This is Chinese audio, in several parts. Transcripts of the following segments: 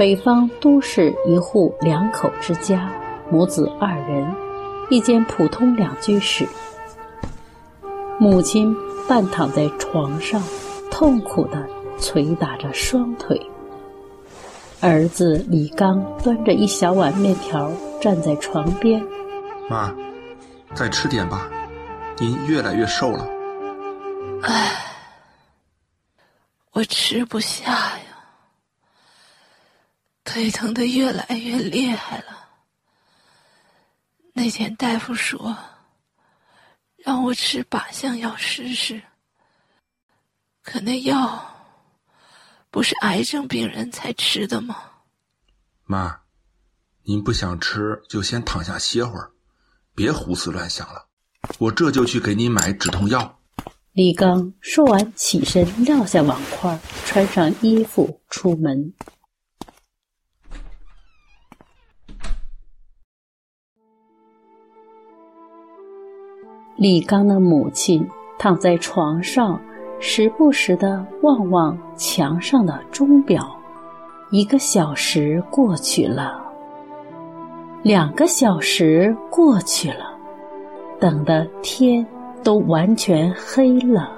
北方都市一户两口之家，母子二人，一间普通两居室。母亲半躺在床上，痛苦地捶打着双腿。儿子李刚端着一小碗面条站在床边，妈，再吃点吧，您越来越瘦了。唉，我吃不下呀。腿疼的越来越厉害了。那天大夫说，让我吃靶向药试试。可那药不是癌症病人才吃的吗？妈，您不想吃就先躺下歇会儿，别胡思乱想了。我这就去给你买止痛药。李刚说完，起身撂下碗筷，穿上衣服出门。李刚的母亲躺在床上，时不时的望望墙上的钟表。一个小时过去了，两个小时过去了，等的天都完全黑了。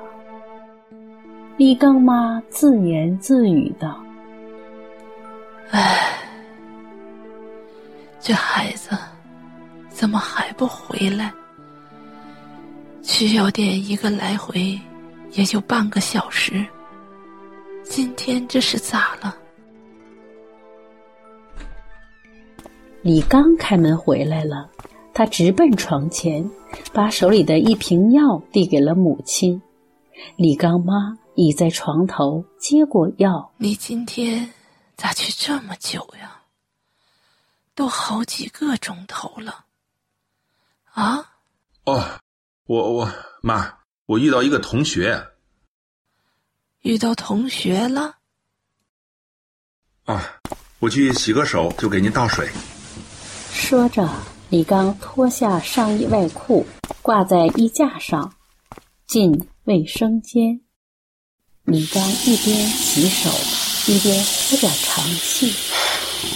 李刚妈自言自语道：“唉，这孩子怎么还不回来？”去药店一个来回，也就半个小时。今天这是咋了？李刚开门回来了，他直奔床前，把手里的一瓶药递给了母亲。李刚妈倚在床头接过药：“你今天咋去这么久呀？都好几个钟头了。”啊？哦。我我妈，我遇到一个同学。遇到同学了？啊，我去洗个手，就给您倒水。说着，李刚脱下上衣外裤，挂在衣架上，进卫生间。李刚一边洗手，一边呼着长气，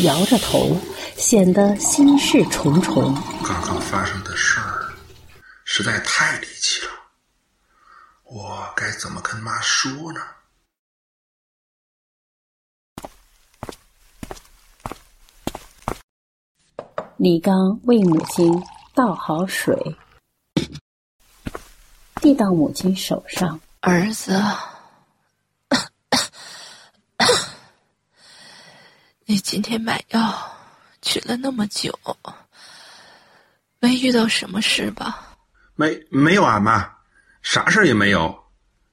摇着头，显得心事重重。刚刚发生。实在太离奇了，我该怎么跟妈说呢？李刚为母亲倒好水，递到母亲手上。儿子，你今天买药去了那么久，没遇到什么事吧？没没有啊，妈，啥事儿也没有。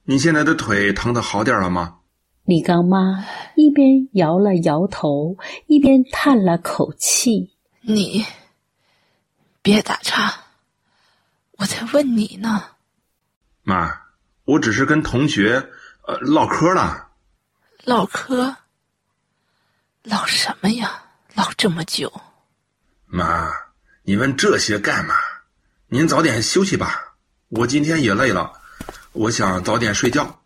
你现在的腿疼的好点了吗？李刚妈一边摇了摇头，一边叹了口气：“你别打岔，我在问你呢。”妈，我只是跟同学呃唠嗑了。唠嗑？唠什么呀？唠这么久？妈，你问这些干嘛？您早点休息吧，我今天也累了，我想早点睡觉。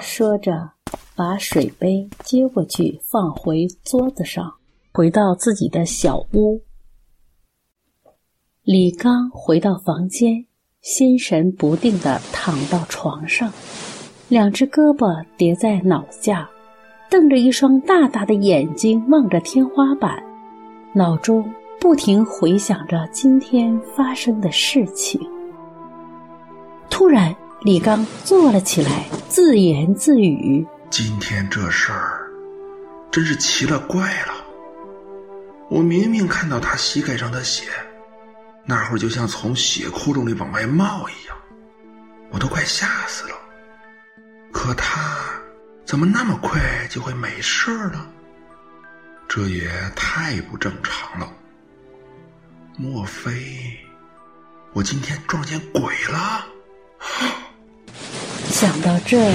说着，把水杯接过去放回桌子上，回到自己的小屋。李刚回到房间，心神不定的躺到床上，两只胳膊叠在脑下，瞪着一双大大的眼睛望着天花板，脑中。不停回想着今天发生的事情。突然，李刚坐了起来，自言自语：“今天这事儿真是奇了怪了。我明明看到他膝盖上的血，那会儿就像从血窟窿里往外冒一样，我都快吓死了。可他怎么那么快就会没事了？这也太不正常了。”莫非我今天撞见鬼了？想到这，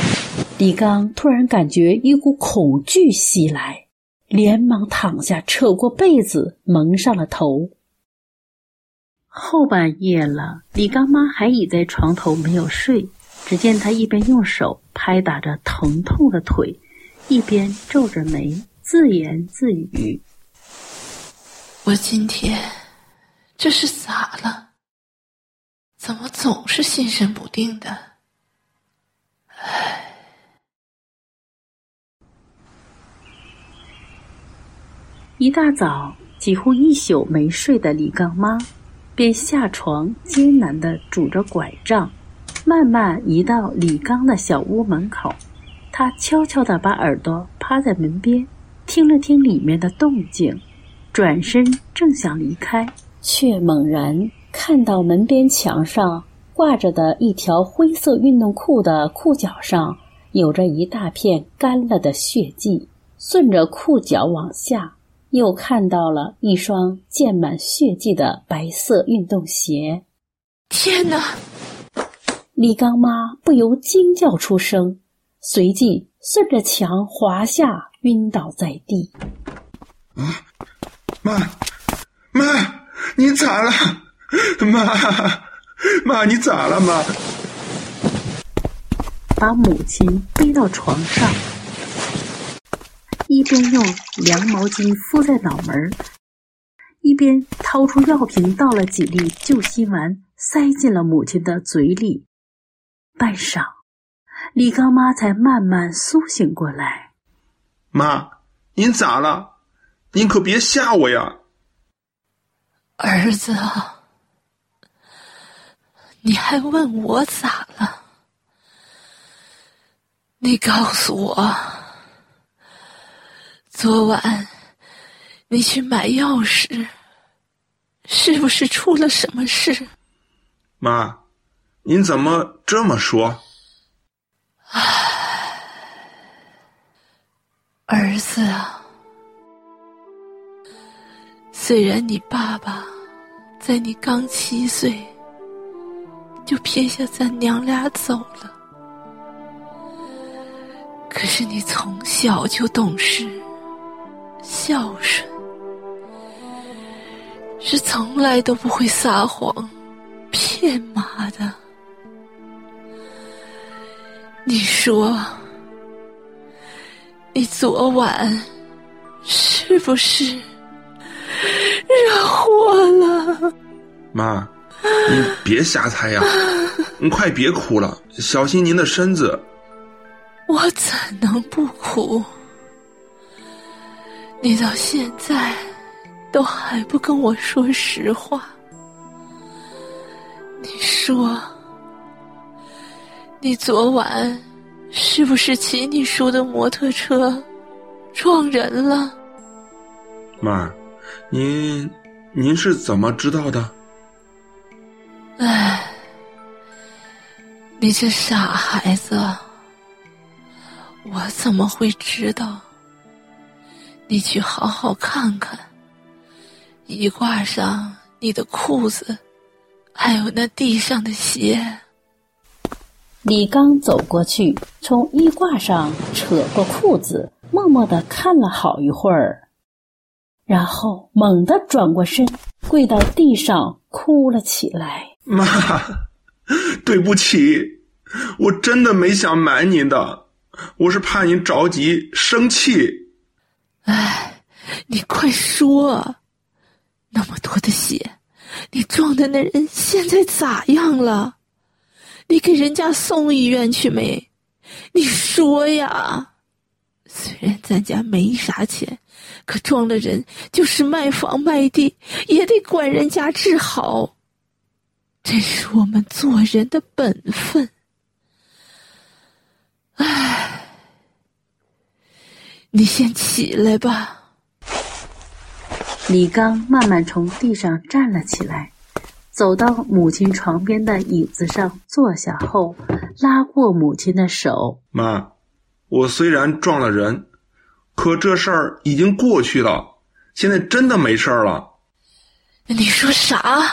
李刚突然感觉一股恐惧袭来，连忙躺下，扯过被子蒙上了头。后半夜了，李刚妈还倚在床头没有睡。只见他一边用手拍打着疼痛的腿，一边皱着眉，自言自语：“我今天这是咋了？怎么总是心神不定的？唉。”一大早，几乎一宿没睡的李刚妈，便下床艰难的拄着拐杖，慢慢移到李刚的小屋门口。他悄悄的把耳朵趴在门边，听了听里面的动静，转身正想离开，却猛然看到门边墙上挂着的一条灰色运动裤的裤脚上有着一大片干了的血迹，顺着裤脚往下。又看到了一双溅满血迹的白色运动鞋。天哪！李刚妈不由惊叫出声，随即顺着墙滑下，晕倒在地。啊，妈，妈，你咋了？妈，妈，你咋了？妈，把母亲背到床上。一边用凉毛巾敷在脑门一边掏出药瓶倒了几粒救心丸，塞进了母亲的嘴里。半晌，李刚妈才慢慢苏醒过来。妈，您咋了？您可别吓我呀！儿子，你还问我咋了？你告诉我。昨晚，你去买药时，是不是出了什么事？妈，您怎么这么说？唉，儿子啊，虽然你爸爸在你刚七岁就撇下咱娘俩走了，可是你从小就懂事。孝顺是从来都不会撒谎、骗妈的。你说，你昨晚是不是惹祸了？妈，你别瞎猜呀！你快别哭了，小心您的身子。我怎能不哭？你到现在都还不跟我说实话，你说，你昨晚是不是骑你叔的摩托车撞人了？妈，您您是怎么知道的？唉，你这傻孩子，我怎么会知道？你去好好看看，衣挂上你的裤子，还有那地上的鞋。李刚走过去，从衣挂上扯过裤子，默默的看了好一会儿，然后猛地转过身，跪到地上哭了起来。妈，对不起，我真的没想瞒您的，我是怕您着急生气。哎，你快说！那么多的血，你撞的那人现在咋样了？你给人家送医院去没？你说呀！虽然咱家没啥钱，可撞了人就是卖房卖地也得管人家治好，这是我们做人的本分。唉。你先起来吧。李刚慢慢从地上站了起来，走到母亲床边的椅子上坐下后，拉过母亲的手：“妈，我虽然撞了人，可这事儿已经过去了，现在真的没事儿了。”你说啥？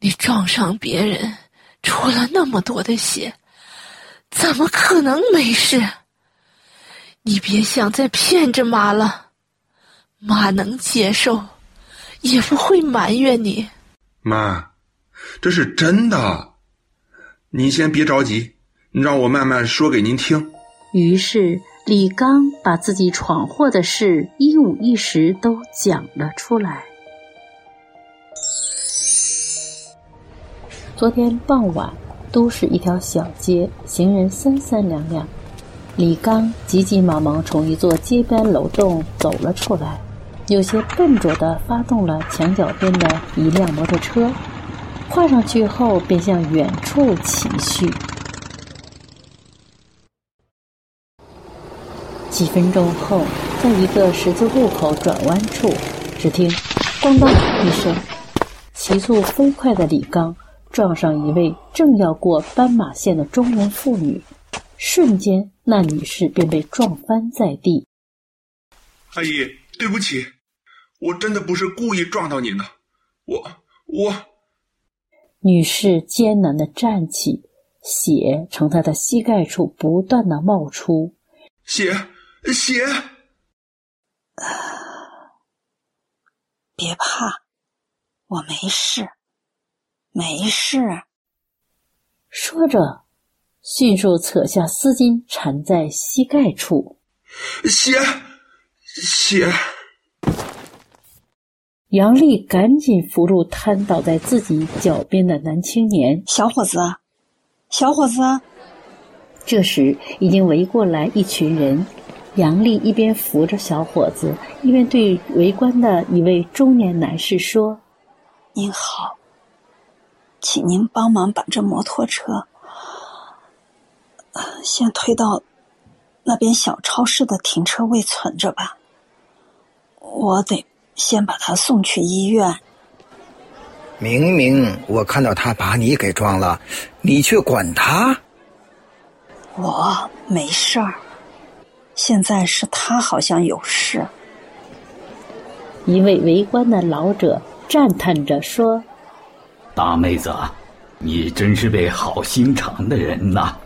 你撞上别人，出了那么多的血，怎么可能没事？你别想再骗着妈了，妈能接受，也不会埋怨你。妈，这是真的，您先别着急，让我慢慢说给您听。于是李刚把自己闯祸的事一五一十都讲了出来。昨天傍晚，都市一条小街，行人三三两两。李刚急急忙忙从一座街边楼栋走了出来，有些笨拙地发动了墙角边的一辆摩托车，跨上去后便向远处骑去。几分钟后，在一个十字路口转弯处，只听“咣当”一声，骑速飞快的李刚撞上一位正要过斑马线的中年妇女，瞬间。那女士便被撞翻在地。阿姨，对不起，我真的不是故意撞到您的，我我。女士艰难的站起，血从她的膝盖处不断的冒出。血血。别怕，我没事，没事。说着。迅速扯下丝巾，缠在膝盖处。血，血！杨丽赶紧扶住瘫倒在自己脚边的男青年。小伙子，小伙子！这时已经围过来一群人。杨丽一边扶着小伙子，一边对围观的一位中年男士说：“您好，请您帮忙把这摩托车……”先推到那边小超市的停车位存着吧。我得先把他送去医院。明明我看到他把你给撞了，你却管他？我没事儿。现在是他好像有事。一位围观的老者赞叹着说：“大妹子，你真是位好心肠的人呐。”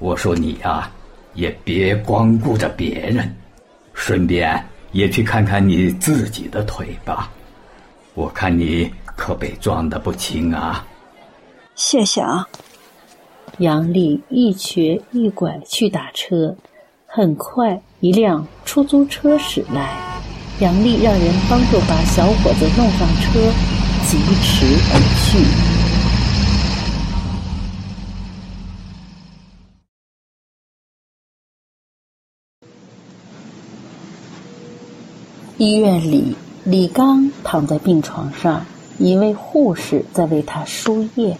我说你呀，也别光顾着别人，顺便也去看看你自己的腿吧。我看你可被撞得不轻啊！谢谢啊。杨丽一瘸一拐去打车，很快一辆出租车驶来，杨丽让人帮助把小伙子弄上车，疾驰而去。医院里，李刚躺在病床上，一位护士在为他输液。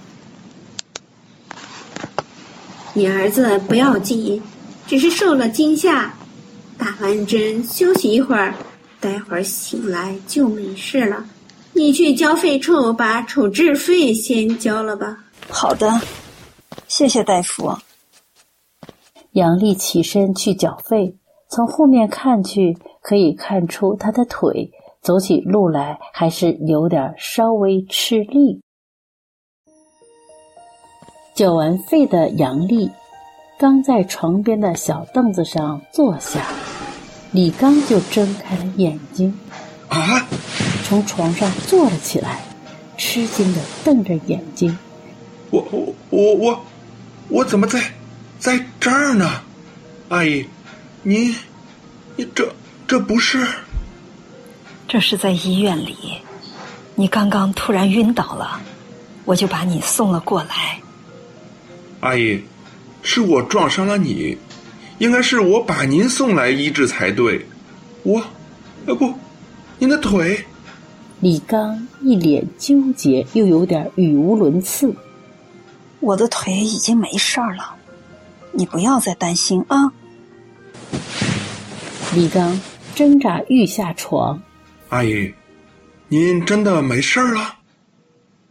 你儿子不要紧，只是受了惊吓，打完针休息一会儿，待会儿醒来就没事了。你去交费处把处置费先交了吧。好的，谢谢大夫。杨丽起身去缴费，从后面看去。可以看出，她的腿走起路来还是有点稍微吃力。缴完费的杨丽刚在床边的小凳子上坐下，李刚就睁开了眼睛，啊，从床上坐了起来，吃惊的瞪着眼睛。我我我我我怎么在在这儿呢？阿姨，您你这。这不是，这是在医院里。你刚刚突然晕倒了，我就把你送了过来。阿姨，是我撞伤了你，应该是我把您送来医治才对。我，呃不，您的腿。李刚一脸纠结，又有点语无伦次。我的腿已经没事儿了，你不要再担心啊。李刚。挣扎欲下床，阿姨，您真的没事了？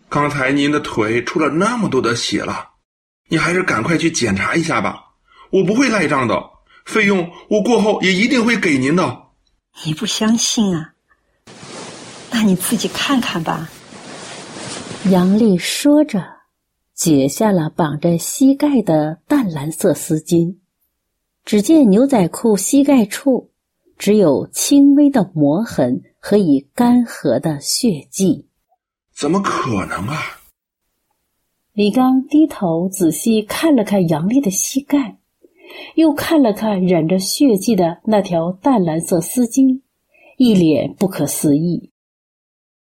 刚才您的腿出了那么多的血了，你还是赶快去检查一下吧。我不会赖账的，费用我过后也一定会给您的。你不相信啊？那你自己看看吧。杨丽说着，解下了绑着膝盖的淡蓝色丝巾，只见牛仔裤膝盖处。只有轻微的磨痕和已干涸的血迹，怎么可能啊？李刚低头仔细看了看杨丽的膝盖，又看了看染着血迹的那条淡蓝色丝巾，一脸不可思议。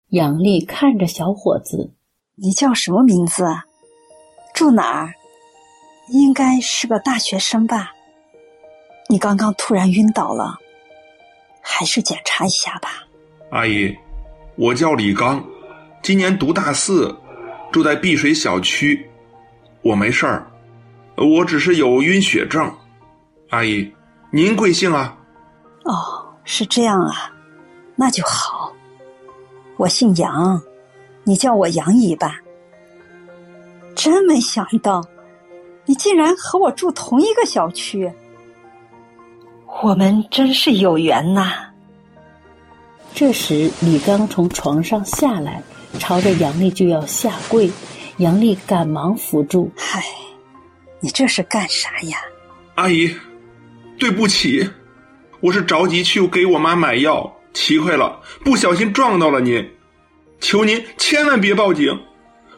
杨丽看着小伙子：“你叫什么名字？住哪儿？应该是个大学生吧？你刚刚突然晕倒了，还是检查一下吧。”阿姨，我叫李刚，今年读大四，住在碧水小区。我没事儿，我只是有晕血症。阿姨，您贵姓啊？哦，是这样啊，那就好。我姓杨，你叫我杨姨吧。真没想到，你竟然和我住同一个小区，我们真是有缘呐。这时，李刚从床上下来，朝着杨丽就要下跪，杨丽赶忙扶住。嗨，你这是干啥呀？阿姨。对不起，我是着急去给我妈买药，奇怪了，不小心撞到了您。求您千万别报警，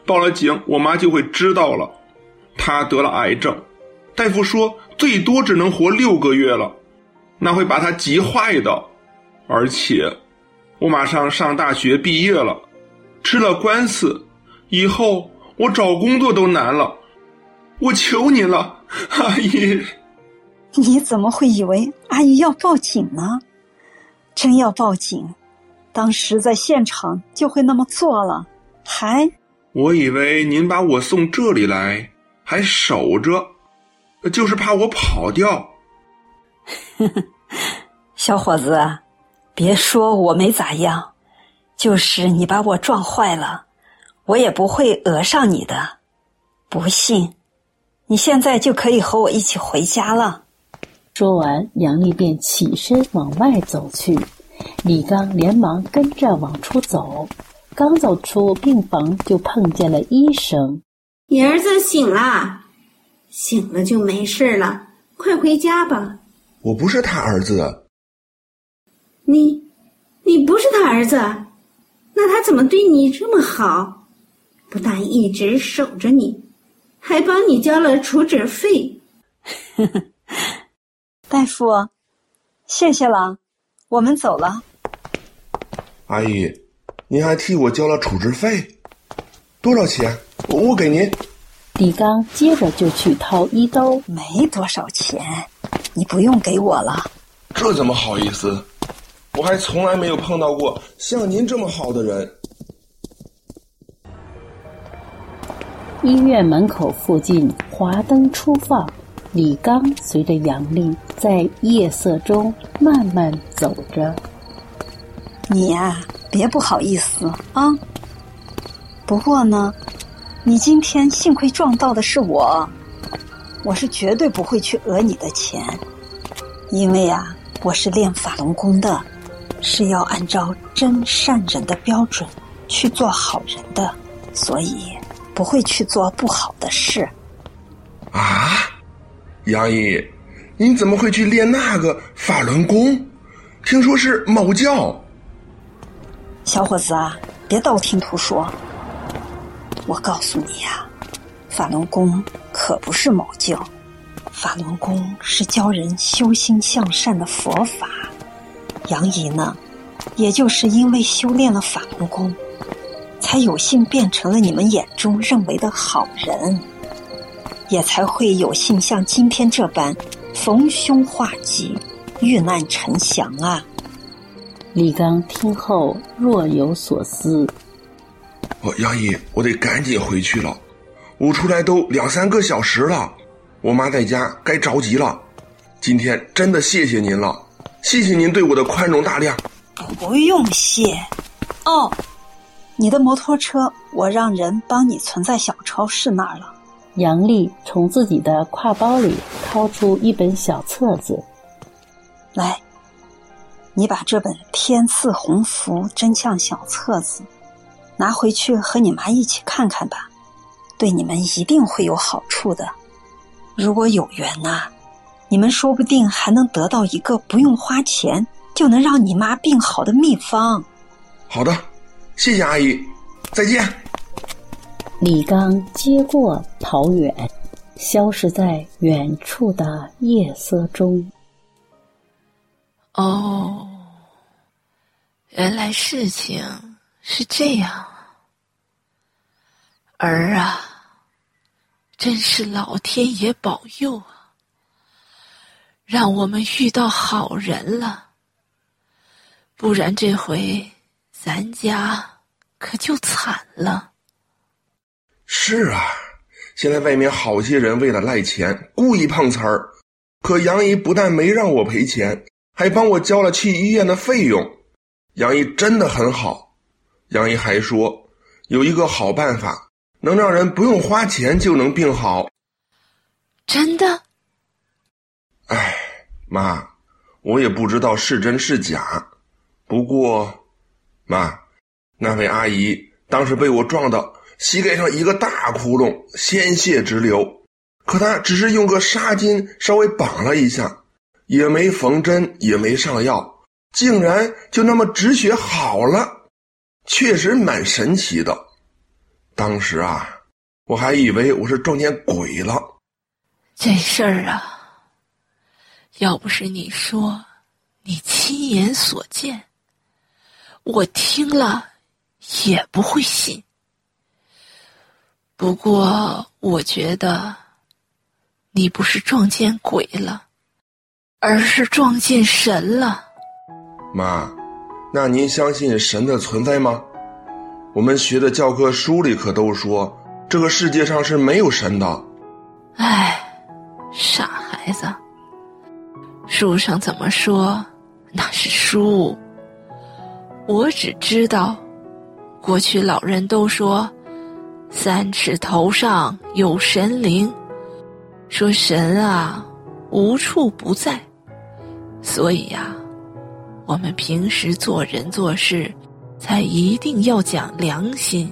报了警我妈就会知道了。她得了癌症，大夫说最多只能活六个月了，那会把她急坏的。而且，我马上上大学毕业了，吃了官司，以后我找工作都难了。我求你了，阿姨。你怎么会以为阿姨要报警呢？真要报警，当时在现场就会那么做了。还，我以为您把我送这里来，还守着，就是怕我跑掉。小伙子，别说我没咋样，就是你把我撞坏了，我也不会讹上你的。不信，你现在就可以和我一起回家了。说完，杨丽便起身往外走去，李刚连忙跟着往出走。刚走出病房，就碰见了医生。你儿子醒了，醒了就没事了，快回家吧。我不是他儿子。你，你不是他儿子，那他怎么对你这么好？不但一直守着你，还帮你交了处置费。呵呵。大夫，谢谢了，我们走了。阿姨，您还替我交了处置费，多少钱？我给您。李刚接着就去掏衣兜，没多少钱，你不用给我了。这怎么好意思？我还从来没有碰到过像您这么好的人。医院门口附近，华灯初放。李刚随着杨丽在夜色中慢慢走着。你呀，别不好意思啊。不过呢，你今天幸亏撞到的是我，我是绝对不会去讹你的钱，因为啊，我是练法轮功的，是要按照真善人的标准去做好人的，所以不会去做不好的事。啊？杨毅，你怎么会去练那个法轮功？听说是某教。小伙子啊，别道听途说。我告诉你呀，法轮功可不是某教，法轮功是教人修心向善的佛法。杨姨呢，也就是因为修炼了法轮功，才有幸变成了你们眼中认为的好人。也才会有幸像今天这般逢凶化吉、遇难成祥啊！李刚听后若有所思。我杨姨，我得赶紧回去了，我出来都两三个小时了，我妈在家该着急了。今天真的谢谢您了，谢谢您对我的宽容大量。不用谢。哦，你的摩托车我让人帮你存在小超市那儿了。杨丽从自己的挎包里掏出一本小册子，来，你把这本《天赐鸿福真相小册子》拿回去和你妈一起看看吧，对你们一定会有好处的。如果有缘呐，你们说不定还能得到一个不用花钱就能让你妈病好的秘方。好的，谢谢阿姨，再见。李刚接过，跑远。消失在远处的夜色中。哦，原来事情是这样，儿啊，真是老天爷保佑啊，让我们遇到好人了，不然这回咱家可就惨了。是啊，现在外面好些人为了赖钱，故意碰瓷儿，可杨姨不但没让我赔钱。还帮我交了去医院的费用，杨姨真的很好。杨姨还说，有一个好办法，能让人不用花钱就能病好。真的？哎，妈，我也不知道是真是假。不过，妈，那位阿姨当时被我撞到膝盖上一个大窟窿，鲜血直流，可她只是用个纱巾稍微绑了一下。也没缝针，也没上药，竟然就那么止血好了，确实蛮神奇的。当时啊，我还以为我是撞见鬼了。这事儿啊，要不是你说，你亲眼所见，我听了也不会信。不过，我觉得你不是撞见鬼了。而是撞见神了，妈，那您相信神的存在吗？我们学的教科书里可都说这个世界上是没有神的。唉，傻孩子，书上怎么说那是书。我只知道，过去老人都说三尺头上有神灵，说神啊无处不在。所以呀，我们平时做人做事，才一定要讲良心。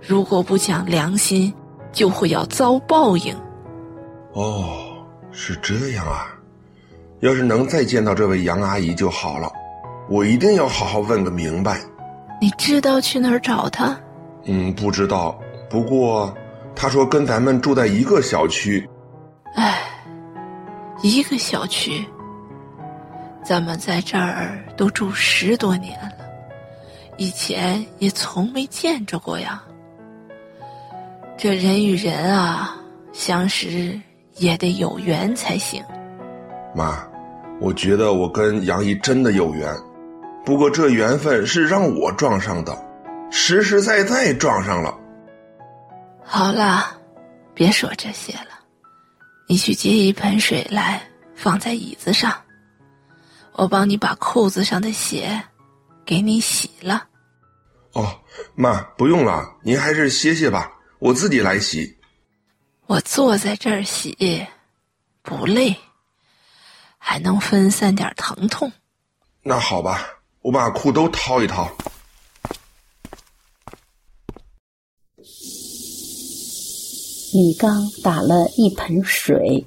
如果不讲良心，就会要遭报应。哦，是这样啊！要是能再见到这位杨阿姨就好了，我一定要好好问个明白。你知道去哪儿找她？嗯，不知道。不过她说跟咱们住在一个小区。哎，一个小区。咱们在这儿都住十多年了，以前也从没见着过呀。这人与人啊，相识也得有缘才行。妈，我觉得我跟杨姨真的有缘，不过这缘分是让我撞上的，实实在在撞上了。好了，别说这些了，你去接一盆水来，放在椅子上。我帮你把裤子上的血给你洗了。哦，妈，不用了，您还是歇歇吧，我自己来洗。我坐在这儿洗，不累，还能分散点疼痛。那好吧，我把裤兜掏一掏。李刚打了一盆水。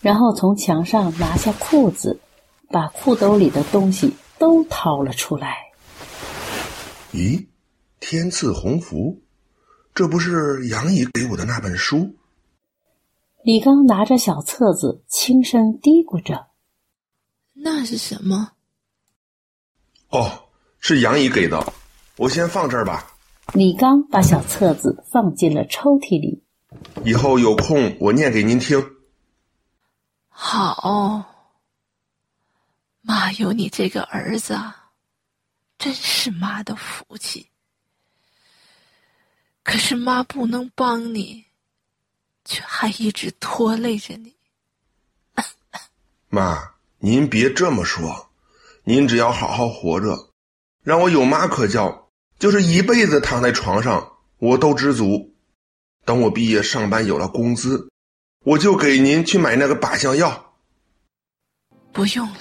然后从墙上拿下裤子，把裤兜里的东西都掏了出来。咦，天赐鸿福，这不是杨姨给我的那本书？李刚拿着小册子，轻声嘀咕着：“那是什么？”哦，是杨姨给的，我先放这儿吧。李刚把小册子放进了抽屉里。以后有空我念给您听。好，妈有你这个儿子，真是妈的福气。可是妈不能帮你，却还一直拖累着你。妈，您别这么说，您只要好好活着，让我有妈可叫，就是一辈子躺在床上，我都知足。等我毕业上班有了工资。我就给您去买那个靶向药。不用了，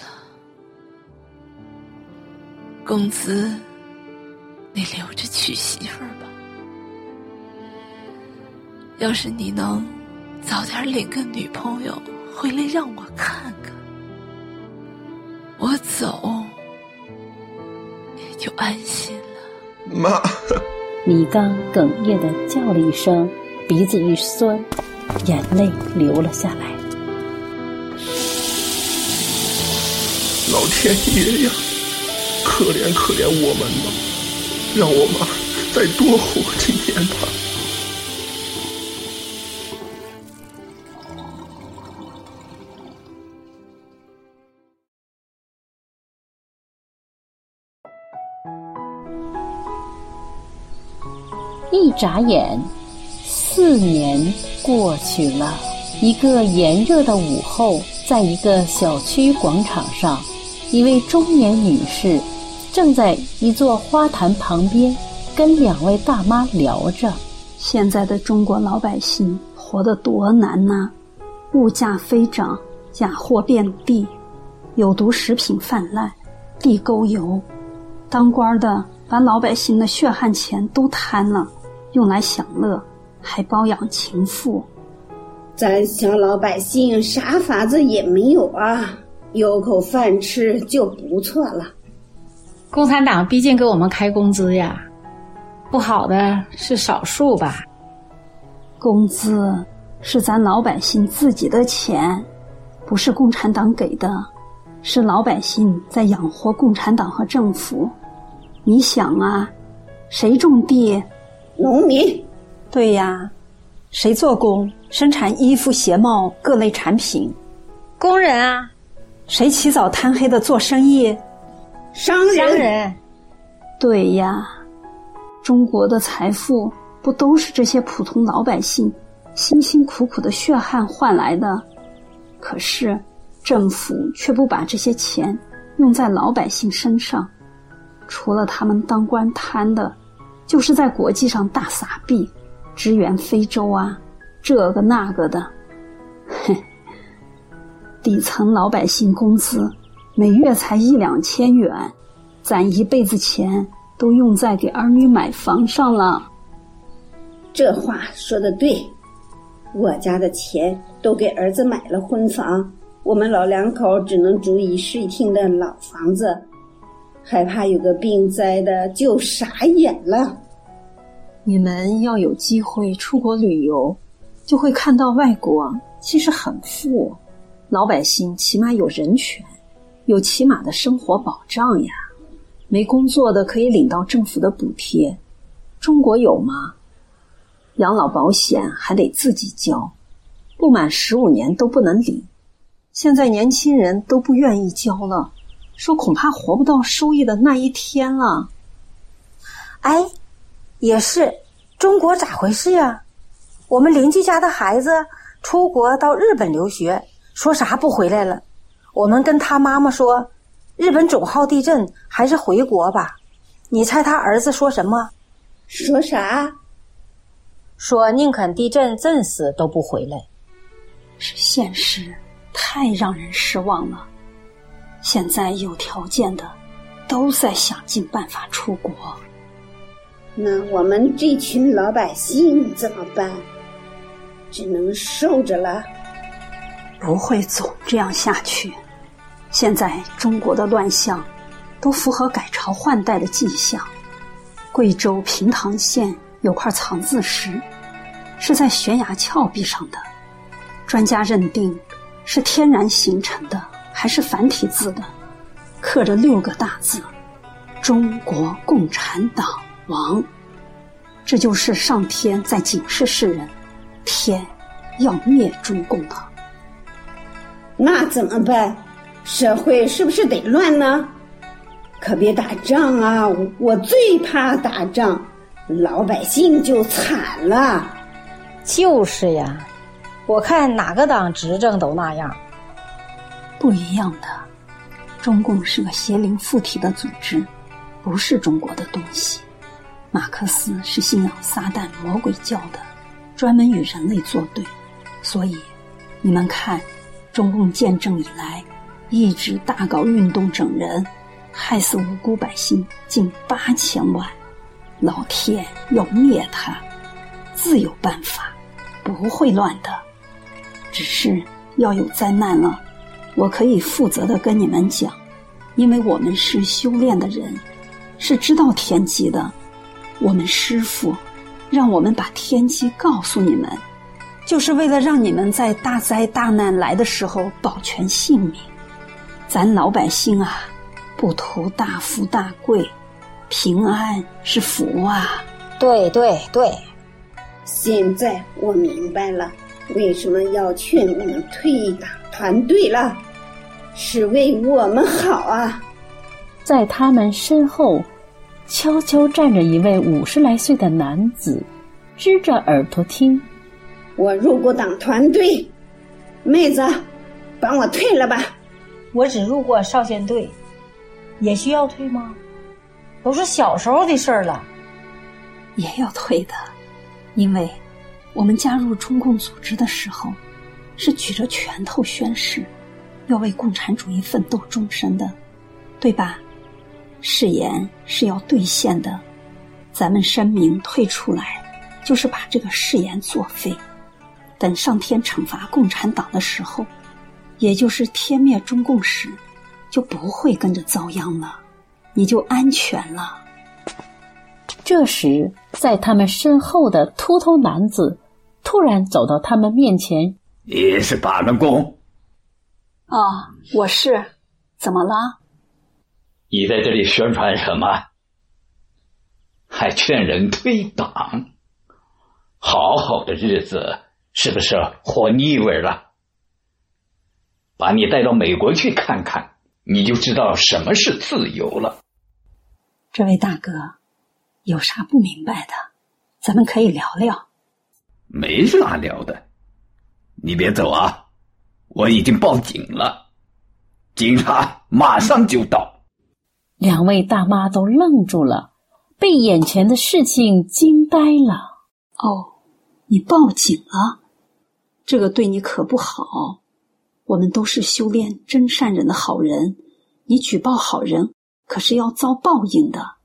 工资你留着娶媳妇儿吧。要是你能早点领个女朋友回来让我看看，我走也就安心了。妈，米刚哽咽的叫了一声，鼻子一酸，眼泪流了下来。老天爷呀，可怜可怜我们吧，让我妈再多活几年吧。眨眼，四年过去了。一个炎热的午后，在一个小区广场上，一位中年女士正在一座花坛旁边跟两位大妈聊着。现在的中国老百姓活得多难呐！物价飞涨，假货遍地，有毒食品泛滥，地沟油，当官的把老百姓的血汗钱都贪了。用来享乐，还包养情妇，咱小老百姓啥法子也没有啊，有口饭吃就不错了。共产党毕竟给我们开工资呀，不好的是少数吧。工资是咱老百姓自己的钱，不是共产党给的，是老百姓在养活共产党和政府。你想啊，谁种地？农民，对呀，谁做工生产衣服、鞋帽各类产品？工人啊，谁起早贪黑的做生意？商人。商人，对呀，中国的财富不都是这些普通老百姓辛辛苦苦的血汗换来的？可是政府却不把这些钱用在老百姓身上，除了他们当官贪的。就是在国际上大撒币，支援非洲啊，这个那个的，哼，底层老百姓工资每月才一两千元，攒一辈子钱都用在给儿女买房上了。这话说的对，我家的钱都给儿子买了婚房，我们老两口只能住一室一厅的老房子。害怕有个病灾的就傻眼了。你们要有机会出国旅游，就会看到外国其实很富，老百姓起码有人权，有起码的生活保障呀。没工作的可以领到政府的补贴，中国有吗？养老保险还得自己交，不满十五年都不能领。现在年轻人都不愿意交了。说恐怕活不到收益的那一天了。哎，也是，中国咋回事呀？我们邻居家的孩子出国到日本留学，说啥不回来了？我们跟他妈妈说，日本总号地震，还是回国吧。你猜他儿子说什么？说啥？说宁肯地震震死都不回来。是现实，太让人失望了。现在有条件的，都在想尽办法出国。那我们这群老百姓怎么办？只能受着了。不会总这样下去。现在中国的乱象，都符合改朝换代的迹象。贵州平塘县有块藏字石，是在悬崖峭壁上的，专家认定是天然形成的。还是繁体字的，刻着六个大字：“中国共产党亡。”这就是上天在警示世人，天要灭中共了。那怎么办？社会是不是得乱呢？可别打仗啊！我最怕打仗，老百姓就惨了。就是呀，我看哪个党执政都那样。不一样的，中共是个邪灵附体的组织，不是中国的东西。马克思是信仰撒旦魔鬼教的，专门与人类作对。所以，你们看，中共建政以来，一直大搞运动整人，害死无辜百姓近八千万。老天要灭他，自有办法，不会乱的。只是要有灾难了。我可以负责的跟你们讲，因为我们是修炼的人，是知道天机的。我们师傅让我们把天机告诉你们，就是为了让你们在大灾大难来的时候保全性命。咱老百姓啊，不图大富大贵，平安是福啊！对对对，现在我明白了，为什么要劝你们退党团队了，是为我们好啊！在他们身后，悄悄站着一位五十来岁的男子，支着耳朵听。我入过党团队，妹子，帮我退了吧。我只入过少先队，也需要退吗？都是小时候的事儿了。也要退的，因为我们加入中共组织的时候，是举着拳头宣誓，要为共产主义奋斗终身的，对吧？誓言是要兑现的，咱们声明退出来，就是把这个誓言作废。等上天惩罚共产党的时候，也就是天灭中共时，就不会跟着遭殃了，你就安全了。这时，在他们身后的秃头男子突然走到他们面前：“你是法轮公？”“哦，我是。怎么了？”“你在这里宣传什么？还劝人退党？好好的日子是不是活腻味了？把你带到美国去看看，你就知道什么是自由了。”这位大哥。有啥不明白的，咱们可以聊聊。没啥聊的，你别走啊！我已经报警了，警察马上就到。两位大妈都愣住了，被眼前的事情惊呆了。哦，你报警了，这个对你可不好。我们都是修炼真善人的好人，你举报好人，可是要遭报应的。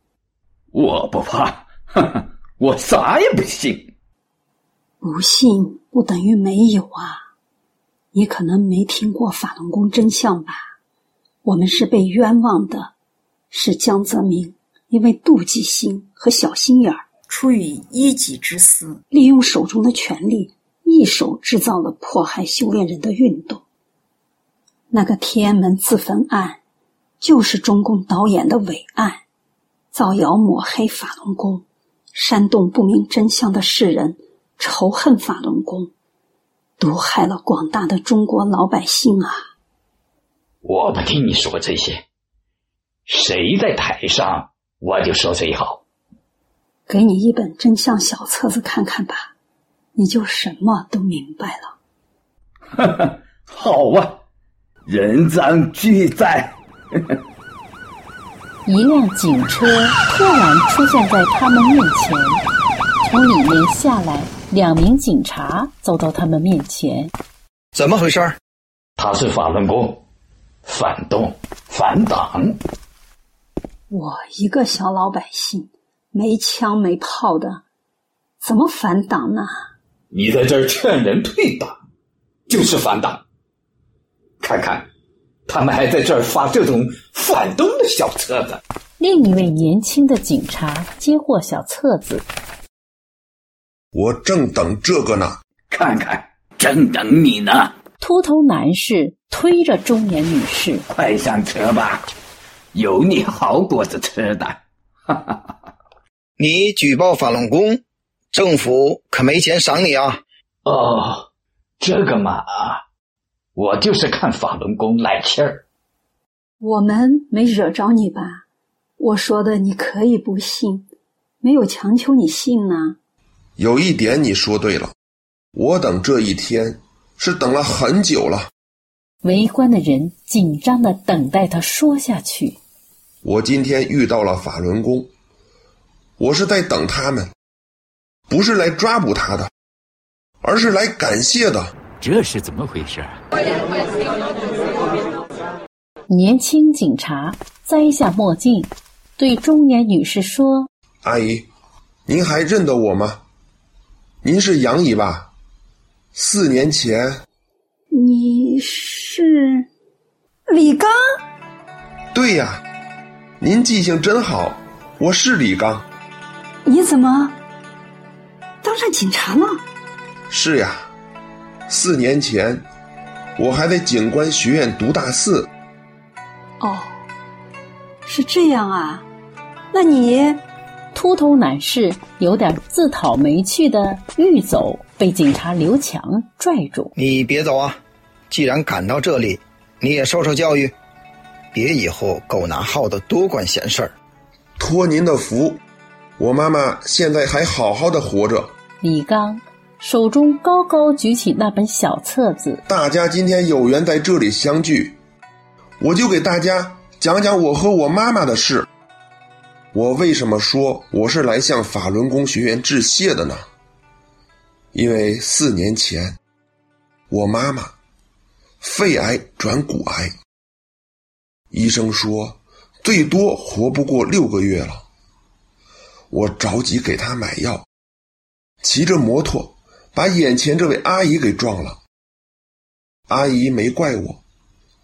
我不怕，我啥也不信。不信不等于没有啊！你可能没听过法轮功真相吧？我们是被冤枉的，是江泽民因为妒忌心和小心眼儿，出于一己之私，利用手中的权力，一手制造了迫害修炼人的运动。那个天安门自焚案，就是中共导演的伟案。造谣抹黑法轮功，煽动不明真相的世人仇恨法轮功，毒害了广大的中国老百姓啊！我不听你说这些，谁在台上，我就说谁好。给你一本真相小册子看看吧，你就什么都明白了。哈哈，好啊，人赃俱在。一辆警车突然出现在他们面前，从里面下来两名警察，走到他们面前。怎么回事？他是法轮功，反动反党。我一个小老百姓，没枪没炮的，怎么反党呢？你在这儿劝人退党，就是反党。看看。他们还在这儿发这种反动的小册子。另一位年轻的警察接过小册子，我正等这个呢。看看，正等你呢。秃头男士推着中年女士，快上车吧，有你好果子吃的。哈哈哈哈你举报法轮功，政府可没钱赏你啊。哦，这个嘛。我就是看法轮功来气儿。我们没惹着你吧？我说的你可以不信，没有强求你信呢。有一点你说对了，我等这一天是等了很久了。围观的人紧张的等待他说下去。我今天遇到了法轮功，我是在等他们，不是来抓捕他的，而是来感谢的。这是怎么回事？年轻警察摘下墨镜，对中年女士说：“阿姨，您还认得我吗？您是杨姨吧？四年前，你是李刚？对呀，您记性真好，我是李刚。你怎么当上警察了？是呀，四年前我还在警官学院读大四。哦，是这样啊，那你秃头男士有点自讨没趣的欲走，被警察刘强拽住。你别走啊！既然赶到这里，你也受受教育，别以后狗拿耗子多管闲事儿。托您的福，我妈妈现在还好好的活着。李刚手中高高举起那本小册子，大家今天有缘在这里相聚，我就给大家讲讲我和我妈妈的事。我为什么说我是来向法轮功学员致谢的呢？因为四年前，我妈妈肺癌转骨癌，医生说最多活不过六个月了。我着急给她买药，骑着摩托把眼前这位阿姨给撞了。阿姨没怪我，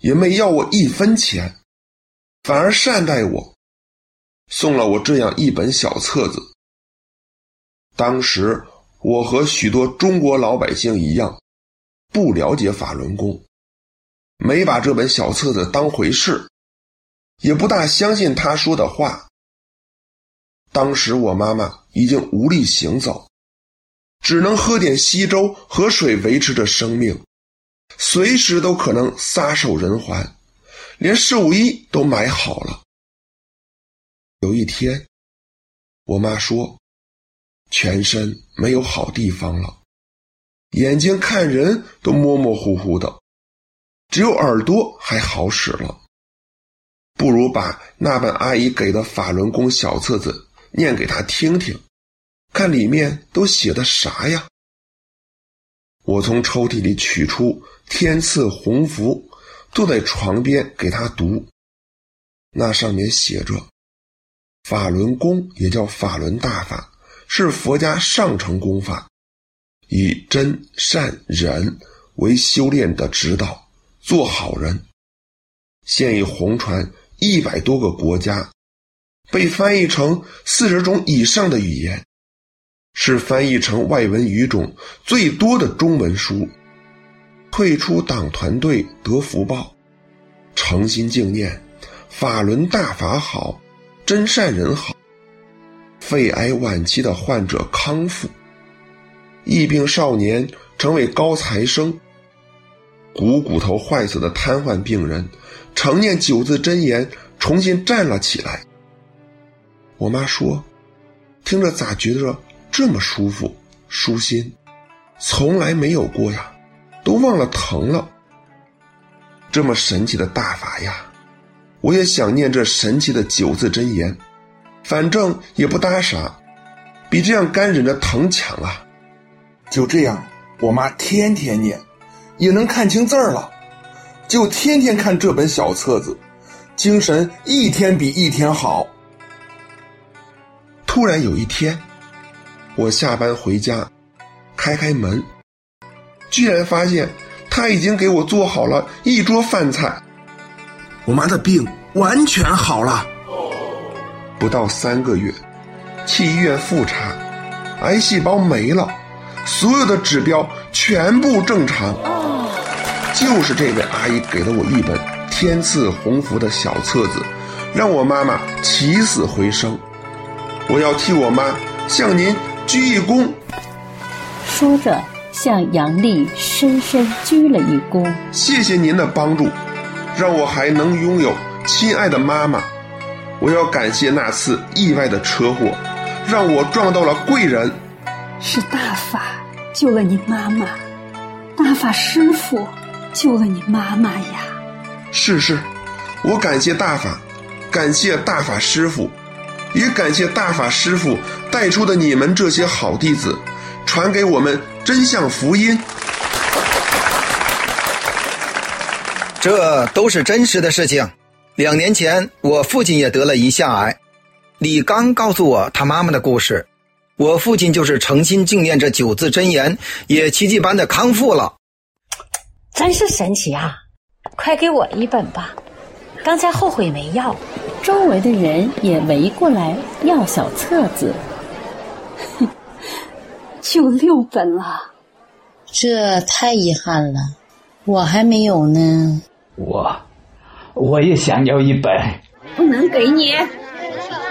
也没要我一分钱，反而善待我。送了我这样一本小册子。当时我和许多中国老百姓一样，不了解法轮功，没把这本小册子当回事，也不大相信他说的话。当时我妈妈已经无力行走，只能喝点稀粥和水维持着生命，随时都可能撒手人寰，连寿衣都买好了。有一天，我妈说，全身没有好地方了，眼睛看人都模模糊糊的，只有耳朵还好使了。不如把那本阿姨给的法轮功小册子念给她听听，看里面都写的啥呀？我从抽屉里取出《天赐鸿福》，坐在床边给她读。那上面写着。法轮功也叫法轮大法，是佛家上乘功法，以真善忍为修炼的指导，做好人。现已红传一百多个国家，被翻译成四十种以上的语言，是翻译成外文语种最多的中文书。退出党团队得福报，诚心敬念法轮大法好。真善人好，肺癌晚期的患者康复，疫病少年成为高材生，股骨头坏死的瘫痪病人，常念九字真言，重新站了起来。我妈说：“听着咋觉得这么舒服、舒心？从来没有过呀，都忘了疼了。这么神奇的大法呀！”我也想念这神奇的九字真言，反正也不搭啥，比这样干忍着疼强啊！就这样，我妈天天念，也能看清字儿了，就天天看这本小册子，精神一天比一天好。突然有一天，我下班回家，开开门，居然发现他已经给我做好了一桌饭菜。我妈的病完全好了，不到三个月，去医院复查，癌细胞没了，所有的指标全部正常。就是这位阿姨给了我一本《天赐鸿福》的小册子，让我妈妈起死回生。我要替我妈向您鞠一躬。说着，向杨丽深深鞠了一躬。谢谢您的帮助。让我还能拥有亲爱的妈妈，我要感谢那次意外的车祸，让我撞到了贵人。是大法救了你妈妈，大法师傅救了你妈妈呀。是是，我感谢大法，感谢大法师傅，也感谢大法师傅带出的你们这些好弟子，传给我们真相福音。这都是真实的事情。两年前，我父亲也得了胰腺癌。李刚告诉我他妈妈的故事。我父亲就是诚心敬念这九字真言，也奇迹般的康复了。真是神奇啊！快给我一本吧，刚才后悔没要。周围的人也围过来要小册子。就六本了，这太遗憾了，我还没有呢。我，我也想要一本。不能给你，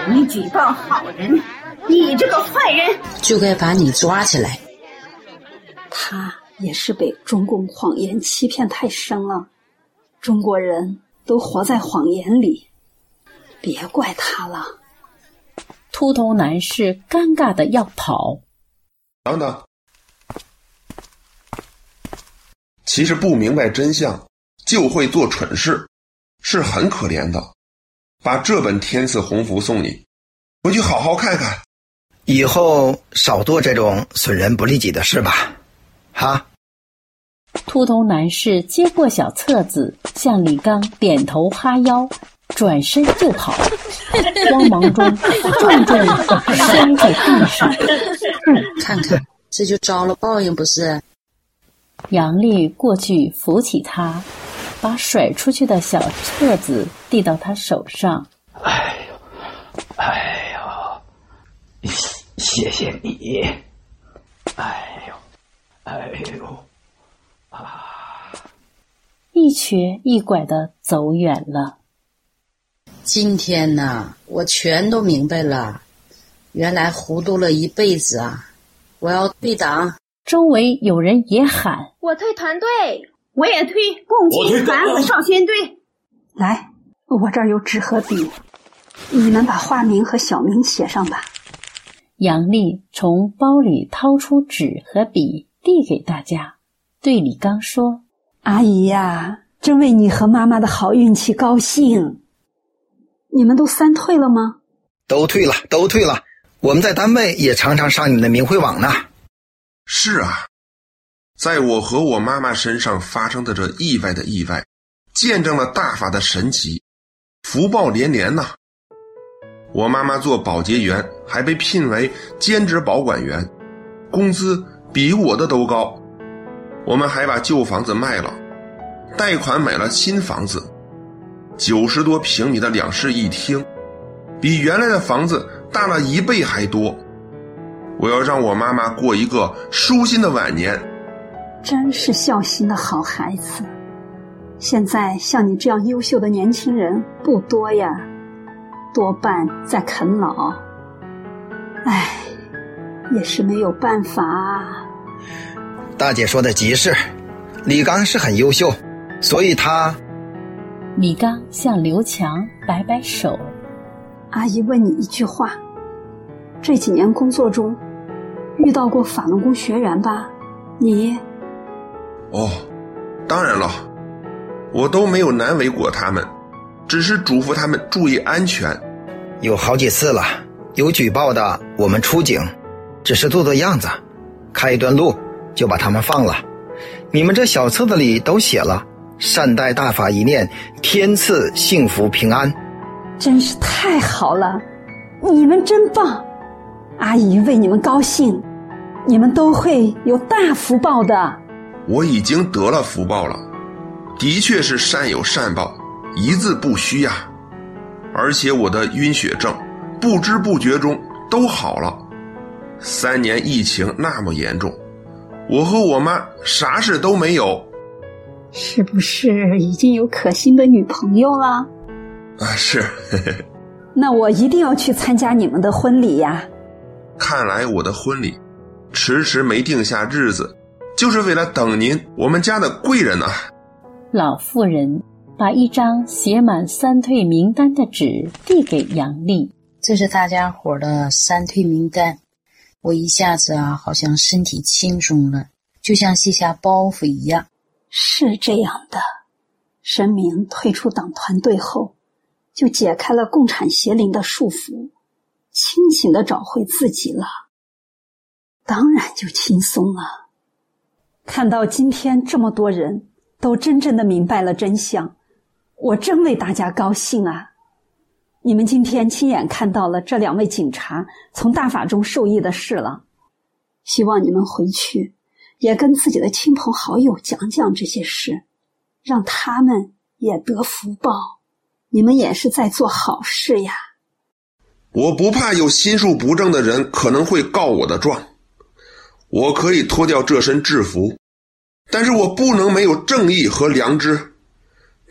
你举报好人，你这个坏人，就该把你抓起来。他也是被中共谎言欺骗太深了，中国人都活在谎言里，别怪他了。秃头男士尴尬的要跑。等等，其实不明白真相就会做蠢事，是很可怜的。把这本《天赐鸿福》送你，回去好好看看，以后少做这种损人不利己的事吧。哈。秃头男士接过小册子，向李刚点头哈腰，转身就跑，慌忙中重重摔在地上。看看，这就遭了报应，不是？杨丽过去扶起他。把甩出去的小册子递到他手上。哎呦，哎呦，谢谢你。哎呦，哎呦，啊！一瘸一拐的走远了。今天呢，我全都明白了。原来糊涂了一辈子啊！我要退党。周围有人也喊：“我退团队。”我也推共青团和少先队。来，我这儿有纸和笔，你们把化名和小名写上吧。杨丽从包里掏出纸和笔，递给大家，对李刚说：“阿姨呀，真为你和妈妈的好运气高兴。你们都三退了吗？都退了，都退了。我们在单位也常常上你们的名会网呢。是啊。”在我和我妈妈身上发生的这意外的意外，见证了大法的神奇，福报连连呐！我妈妈做保洁员，还被聘为兼职保管员，工资比我的都高。我们还把旧房子卖了，贷款买了新房子，九十多平米的两室一厅，比原来的房子大了一倍还多。我要让我妈妈过一个舒心的晚年。真是孝心的好孩子。现在像你这样优秀的年轻人不多呀，多半在啃老。唉，也是没有办法。大姐说的极是，李刚是很优秀，所以他。李刚向刘强摆摆手。阿姨问你一句话：这几年工作中，遇到过法轮功学员吧？你？哦，当然了，我都没有难为过他们，只是嘱咐他们注意安全。有好几次了，有举报的，我们出警，只是做做样子，开一段路就把他们放了。你们这小册子里都写了“善待大法一念，天赐幸福平安”，真是太好了，你们真棒，阿姨为你们高兴，你们都会有大福报的。我已经得了福报了，的确是善有善报，一字不虚呀。而且我的晕血症，不知不觉中都好了。三年疫情那么严重，我和我妈啥事都没有。是不是已经有可心的女朋友了？啊，是。那我一定要去参加你们的婚礼呀。看来我的婚礼迟迟没定下日子。就是为了等您，我们家的贵人呢。老妇人把一张写满三退名单的纸递给杨丽，这是大家伙的三退名单。我一下子啊，好像身体轻松了，就像卸下包袱一样。是这样的，神明退出党团队后，就解开了共产邪灵的束缚，清醒的找回自己了，当然就轻松了。看到今天这么多人都真正的明白了真相，我真为大家高兴啊！你们今天亲眼看到了这两位警察从大法中受益的事了，希望你们回去也跟自己的亲朋好友讲讲这些事，让他们也得福报。你们也是在做好事呀！我不怕有心术不正的人可能会告我的状，我可以脱掉这身制服，但是我不能没有正义和良知，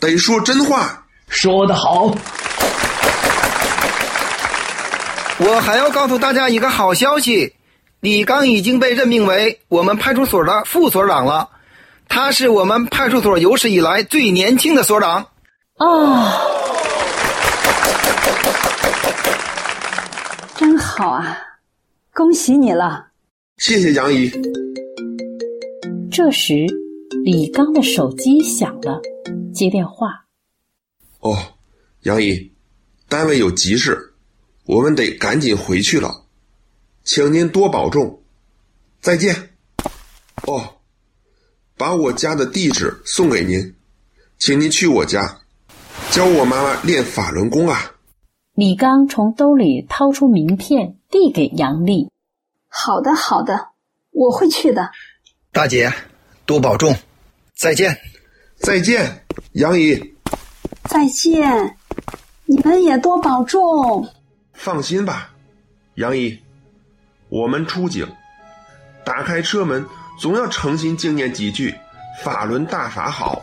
得说真话。说得好。我还要告诉大家一个好消息，李刚已经被任命为我们派出所的副所长了，他是我们派出所有史以来最年轻的所长。哦，真好啊！恭喜你了。谢谢杨姨。这时，李刚的手机响了，接电话。哦，杨姨，单位有急事，我们得赶紧回去了，请您多保重，再见。哦，把我家的地址送给您，请您去我家，教我妈妈练法轮功啊。李刚从兜里掏出名片，递给杨丽。好的，好的，我会去的。大姐，多保重，再见。再见，杨姨。再见，你们也多保重。放心吧，杨姨，我们出警，打开车门，总要诚心敬念几句“法轮大法好”。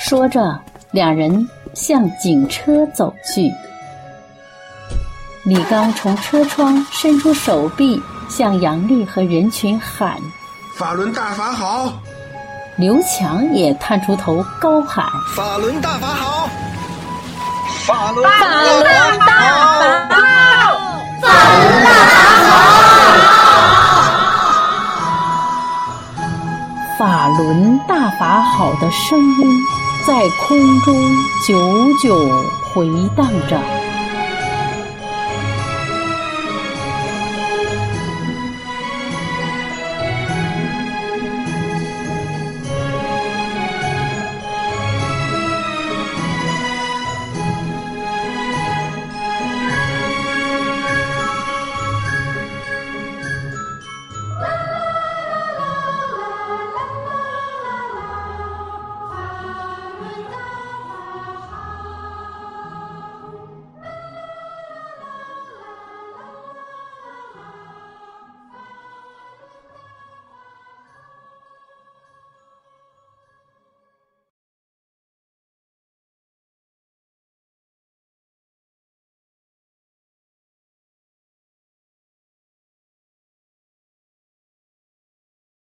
说着，两人向警车走去。李刚从车窗伸出手臂，向杨丽和人群喊：“法轮大法好！”刘强也探出头高喊：“法轮大法好！法轮大法好！法轮大法好！”法轮大法好的声音在空中久久回荡着。